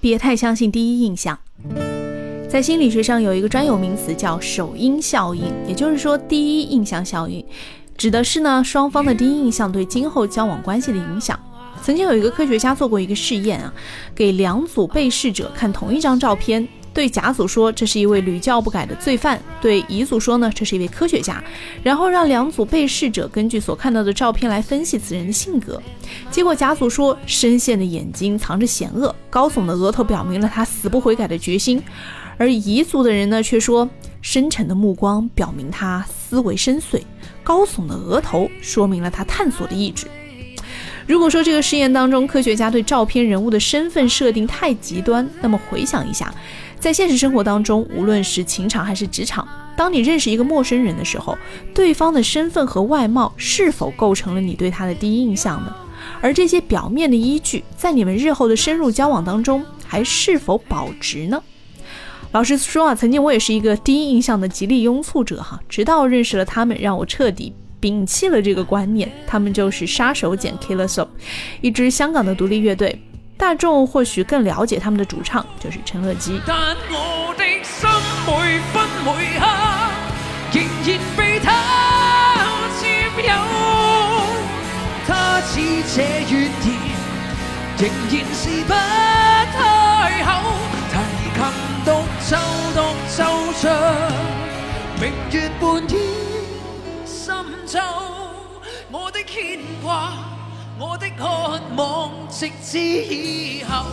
别太相信第一印象。在心理学上有一个专有名词叫首因效应，也就是说第一印象效应，指的是呢双方的第一印象对今后交往关系的影响。曾经有一个科学家做过一个试验啊，给两组被试者看同一张照片。对甲组说这是一位屡教不改的罪犯，对乙组说呢这是一位科学家，然后让两组被试者根据所看到的照片来分析此人的性格。结果甲组说深陷的眼睛藏着险恶，高耸的额头表明了他死不悔改的决心，而乙组的人呢却说深沉的目光表明他思维深邃，高耸的额头说明了他探索的意志。如果说这个实验当中科学家对照片人物的身份设定太极端，那么回想一下。在现实生活当中，无论是情场还是职场，当你认识一个陌生人的时候，对方的身份和外貌是否构成了你对他的第一印象呢？而这些表面的依据，在你们日后的深入交往当中，还是否保值呢？老实说啊，曾经我也是一个第一印象的极力拥簇者哈，直到认识了他们，让我彻底摒弃了这个观念。他们就是杀手锏 Killer Soap，一支香港的独立乐队。大众或许更了解他们的主唱，就是陈乐基。但我的心每分每刻仍然被他佔有，他似這月甜，仍然是不深秋，我的牽掛。我的渴望，直至以后。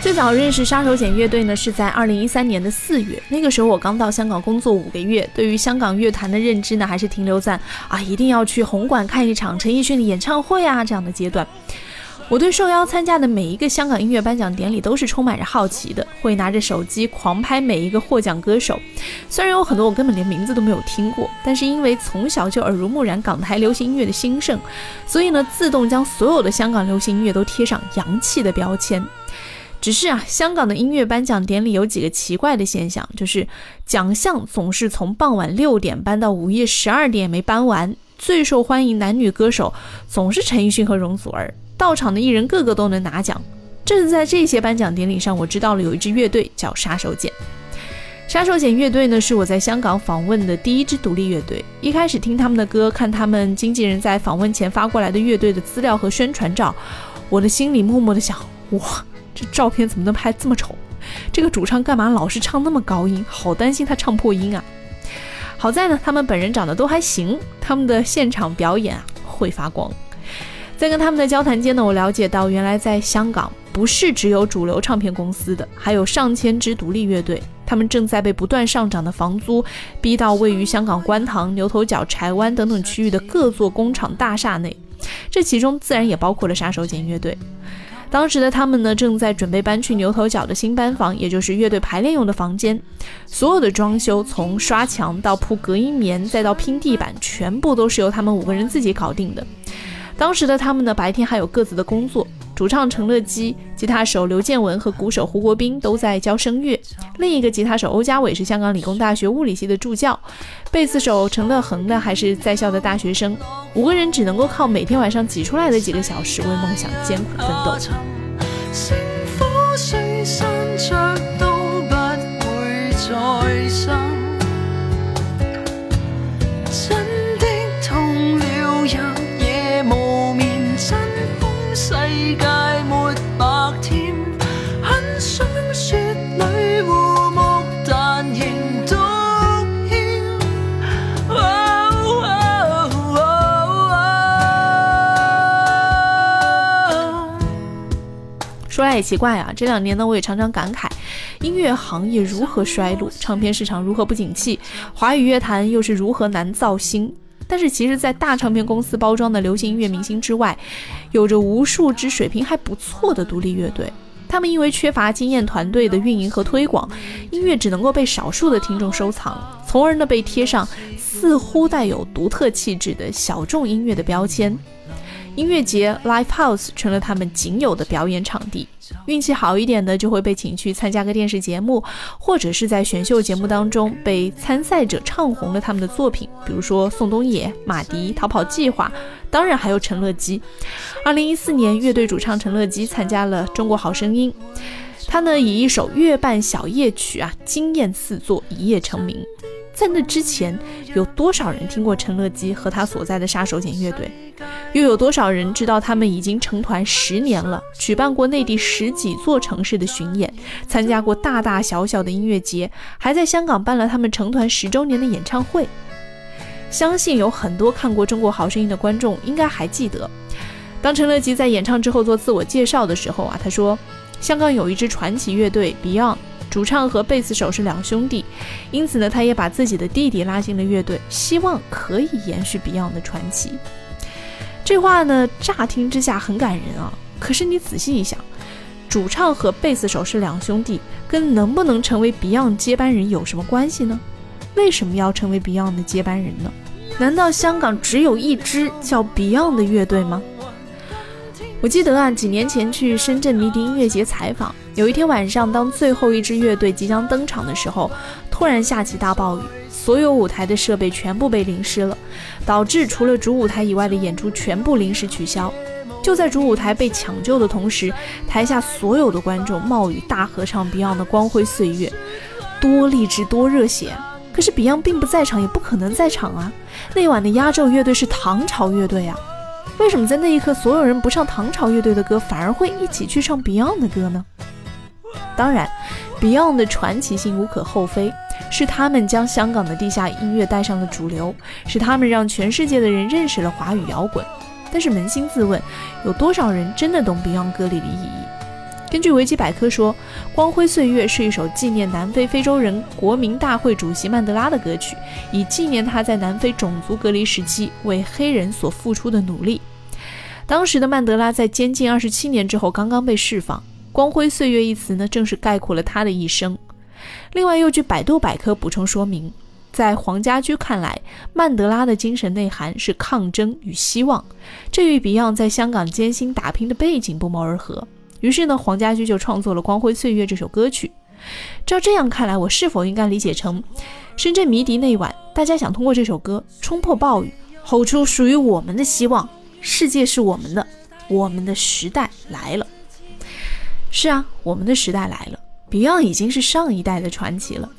最早认识杀手锏乐队呢，是在二零一三年的四月。那个时候我刚到香港工作五个月，对于香港乐坛的认知呢，还是停留在啊，一定要去红馆看一场陈奕迅的演唱会啊这样的阶段。我对受邀参加的每一个香港音乐颁奖典礼都是充满着好奇的，会拿着手机狂拍每一个获奖歌手。虽然有很多我根本连名字都没有听过，但是因为从小就耳濡目染港台流行音乐的兴盛，所以呢，自动将所有的香港流行音乐都贴上洋气的标签。只是啊，香港的音乐颁奖典礼有几个奇怪的现象，就是奖项总是从傍晚六点颁到午夜十二点没颁完，最受欢迎男女歌手总是陈奕迅和容祖儿。到场的艺人个个都能拿奖，正是在这些颁奖典礼上，我知道了有一支乐队叫杀手锏。杀手锏乐队呢，是我在香港访问的第一支独立乐队。一开始听他们的歌，看他们经纪人在访问前发过来的乐队的资料和宣传照，我的心里默默的想：哇，这照片怎么能拍这么丑？这个主唱干嘛老是唱那么高音？好担心他唱破音啊！好在呢，他们本人长得都还行，他们的现场表演啊会发光。在跟他们的交谈间呢，我了解到，原来在香港不是只有主流唱片公司的，还有上千支独立乐队，他们正在被不断上涨的房租逼到位于香港观塘、牛头角、柴湾等等区域的各座工厂大厦内，这其中自然也包括了杀手锏乐队。当时的他们呢，正在准备搬去牛头角的新班房，也就是乐队排练用的房间，所有的装修，从刷墙到铺隔音棉，再到拼地板，全部都是由他们五个人自己搞定的。当时的他们呢，白天还有各自的工作。主唱陈乐基、吉他手刘建文和鼓手胡国斌都在教声乐，另一个吉他手欧家伟是香港理工大学物理系的助教，贝斯手陈乐恒呢还是在校的大学生。五个人只能够靠每天晚上挤出来的几个小时为梦想艰苦奋斗。说来也奇怪啊，这两年呢，我也常常感慨，音乐行业如何衰落，唱片市场如何不景气，华语乐坛又是如何难造星。但是其实，在大唱片公司包装的流行音乐明星之外，有着无数支水平还不错的独立乐队，他们因为缺乏经验团队的运营和推广，音乐只能够被少数的听众收藏，从而呢被贴上似乎带有独特气质的小众音乐的标签。音乐节 Live House 成了他们仅有的表演场地。运气好一点的，就会被请去参加个电视节目，或者是在选秀节目当中被参赛者唱红了他们的作品，比如说宋冬野、马迪、逃跑计划，当然还有陈乐基。二零一四年，乐队主唱陈乐基参加了《中国好声音》，他呢以一首《月半小夜曲》啊惊艳四座，一夜成名。在那之前，有多少人听过陈乐基和他所在的杀手锏乐队？又有多少人知道他们已经成团十年了，举办过内地十几座城市的巡演，参加过大大小小的音乐节，还在香港办了他们成团十周年的演唱会？相信有很多看过《中国好声音》的观众应该还记得，当陈乐基在演唱之后做自我介绍的时候啊，他说：“香港有一支传奇乐队 Beyond。”主唱和贝斯手是两兄弟，因此呢，他也把自己的弟弟拉进了乐队，希望可以延续 Beyond 的传奇。这话呢，乍听之下很感人啊。可是你仔细一想，主唱和贝斯手是两兄弟，跟能不能成为 Beyond 接班人有什么关系呢？为什么要成为 Beyond 的接班人呢？难道香港只有一支叫 Beyond 的乐队吗？我记得啊，几年前去深圳迷笛音乐节采访。有一天晚上，当最后一支乐队即将登场的时候，突然下起大暴雨，所有舞台的设备全部被淋湿了，导致除了主舞台以外的演出全部临时取消。就在主舞台被抢救的同时，台下所有的观众冒雨大合唱 Beyond 的《光辉岁月》，多励志，多热血！可是 Beyond 并不在场，也不可能在场啊。那晚的压轴乐队是唐朝乐队啊，为什么在那一刻所有人不唱唐朝乐队的歌，反而会一起去唱 Beyond 的歌呢？当然，Beyond 的传奇性无可厚非，是他们将香港的地下音乐带上了主流，是他们让全世界的人认识了华语摇滚。但是扪心自问，有多少人真的懂 Beyond 歌里的意义？根据维基百科说，《光辉岁月》是一首纪念南非非洲人国民大会主席曼德拉的歌曲，以纪念他在南非种族隔离时期为黑人所付出的努力。当时的曼德拉在监禁二十七年之后刚刚被释放。光辉岁月一词呢，正是概括了他的一生。另外，又据百度百科补充说明，在黄家驹看来，曼德拉的精神内涵是抗争与希望，这与 Beyond 在香港艰辛打拼的背景不谋而合。于是呢，黄家驹就创作了《光辉岁月》这首歌曲。照这样看来，我是否应该理解成，深圳迷笛那晚，大家想通过这首歌冲破暴雨，吼出属于我们的希望？世界是我们的，我们的时代来了。是啊，我们的时代来了，Beyond 已经是上一代的传奇了。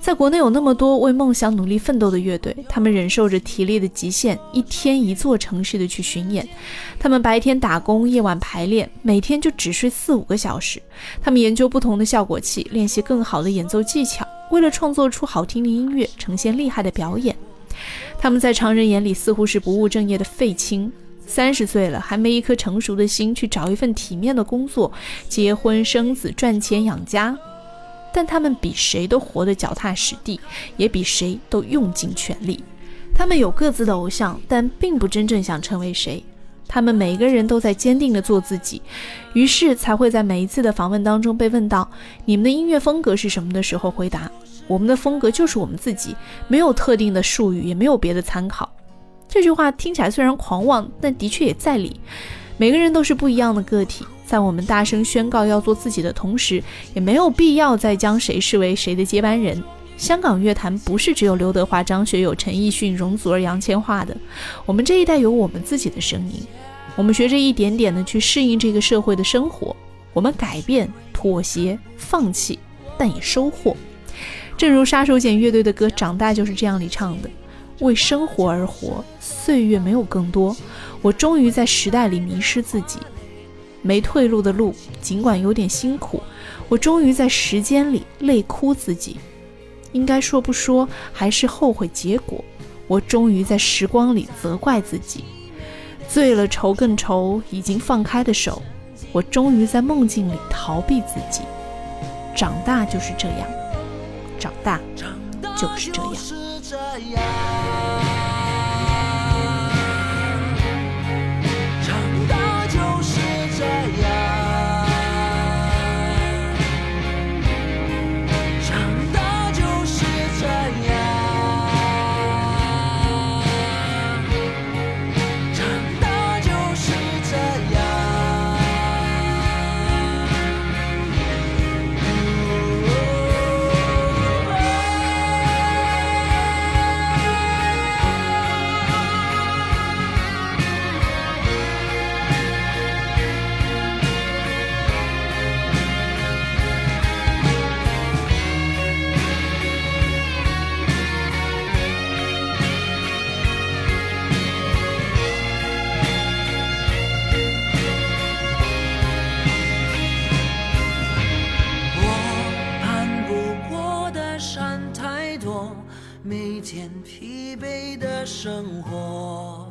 在国内有那么多为梦想努力奋斗的乐队，他们忍受着体力的极限，一天一座城市的去巡演。他们白天打工，夜晚排练，每天就只睡四五个小时。他们研究不同的效果器，练习更好的演奏技巧，为了创作出好听的音乐，呈现厉害的表演。他们在常人眼里似乎是不务正业的废青。三十岁了，还没一颗成熟的心去找一份体面的工作，结婚生子，赚钱养家。但他们比谁都活得脚踏实地，也比谁都用尽全力。他们有各自的偶像，但并不真正想成为谁。他们每个人都在坚定地做自己，于是才会在每一次的访问当中被问到“你们的音乐风格是什么”的时候回答：“我们的风格就是我们自己，没有特定的术语，也没有别的参考。”这句话听起来虽然狂妄，但的确也在理。每个人都是不一样的个体，在我们大声宣告要做自己的同时，也没有必要再将谁视为谁的接班人。香港乐坛不是只有刘德华、张学友、陈奕迅、容祖儿、杨千嬅的，我们这一代有我们自己的声音。我们学着一点点的去适应这个社会的生活，我们改变、妥协、放弃，但也收获。正如杀手锏乐队的歌《长大》就是这样里唱的。为生活而活，岁月没有更多。我终于在时代里迷失自己，没退路的路，尽管有点辛苦。我终于在时间里累哭自己，应该说不说，还是后悔结果。我终于在时光里责怪自己，醉了愁更愁，已经放开的手。我终于在梦境里逃避自己。长大就是这样，长大就是这样。呀。美的生活。